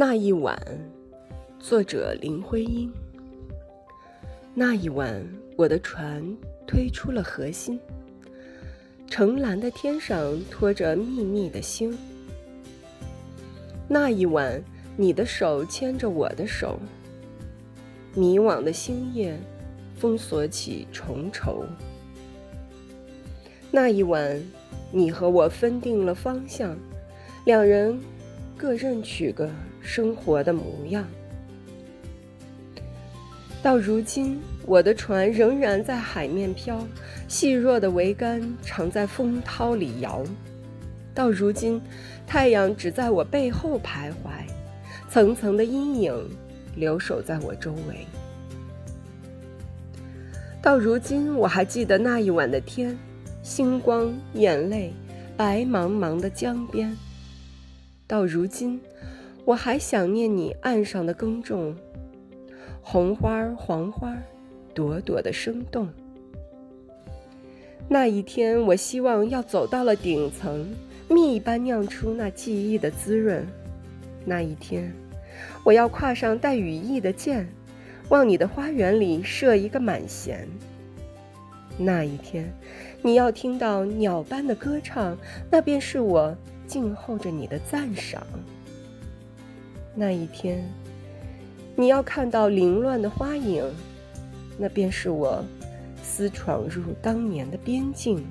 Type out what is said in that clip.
那一晚，作者林徽因。那一晚，我的船推出了河心，澄蓝的天上托着密密的星。那一晚，你的手牵着我的手，迷惘的星夜封锁起重愁。那一晚，你和我分定了方向，两人各任取个生活的模样。到如今，我的船仍然在海面飘，细弱的桅杆常在风涛里摇。到如今，太阳只在我背后徘徊，层层的阴影留守在我周围。到如今，我还记得那一晚的天。星光、眼泪，白茫茫的江边。到如今，我还想念你岸上的耕种，红花、黄花，朵朵的生动。那一天，我希望要走到了顶层，蜜一般酿出那记忆的滋润。那一天，我要跨上带羽翼的箭，往你的花园里射一个满弦。那一天，你要听到鸟般的歌唱，那便是我静候着你的赞赏。那一天，你要看到凌乱的花影，那便是我私闯入当年的边境。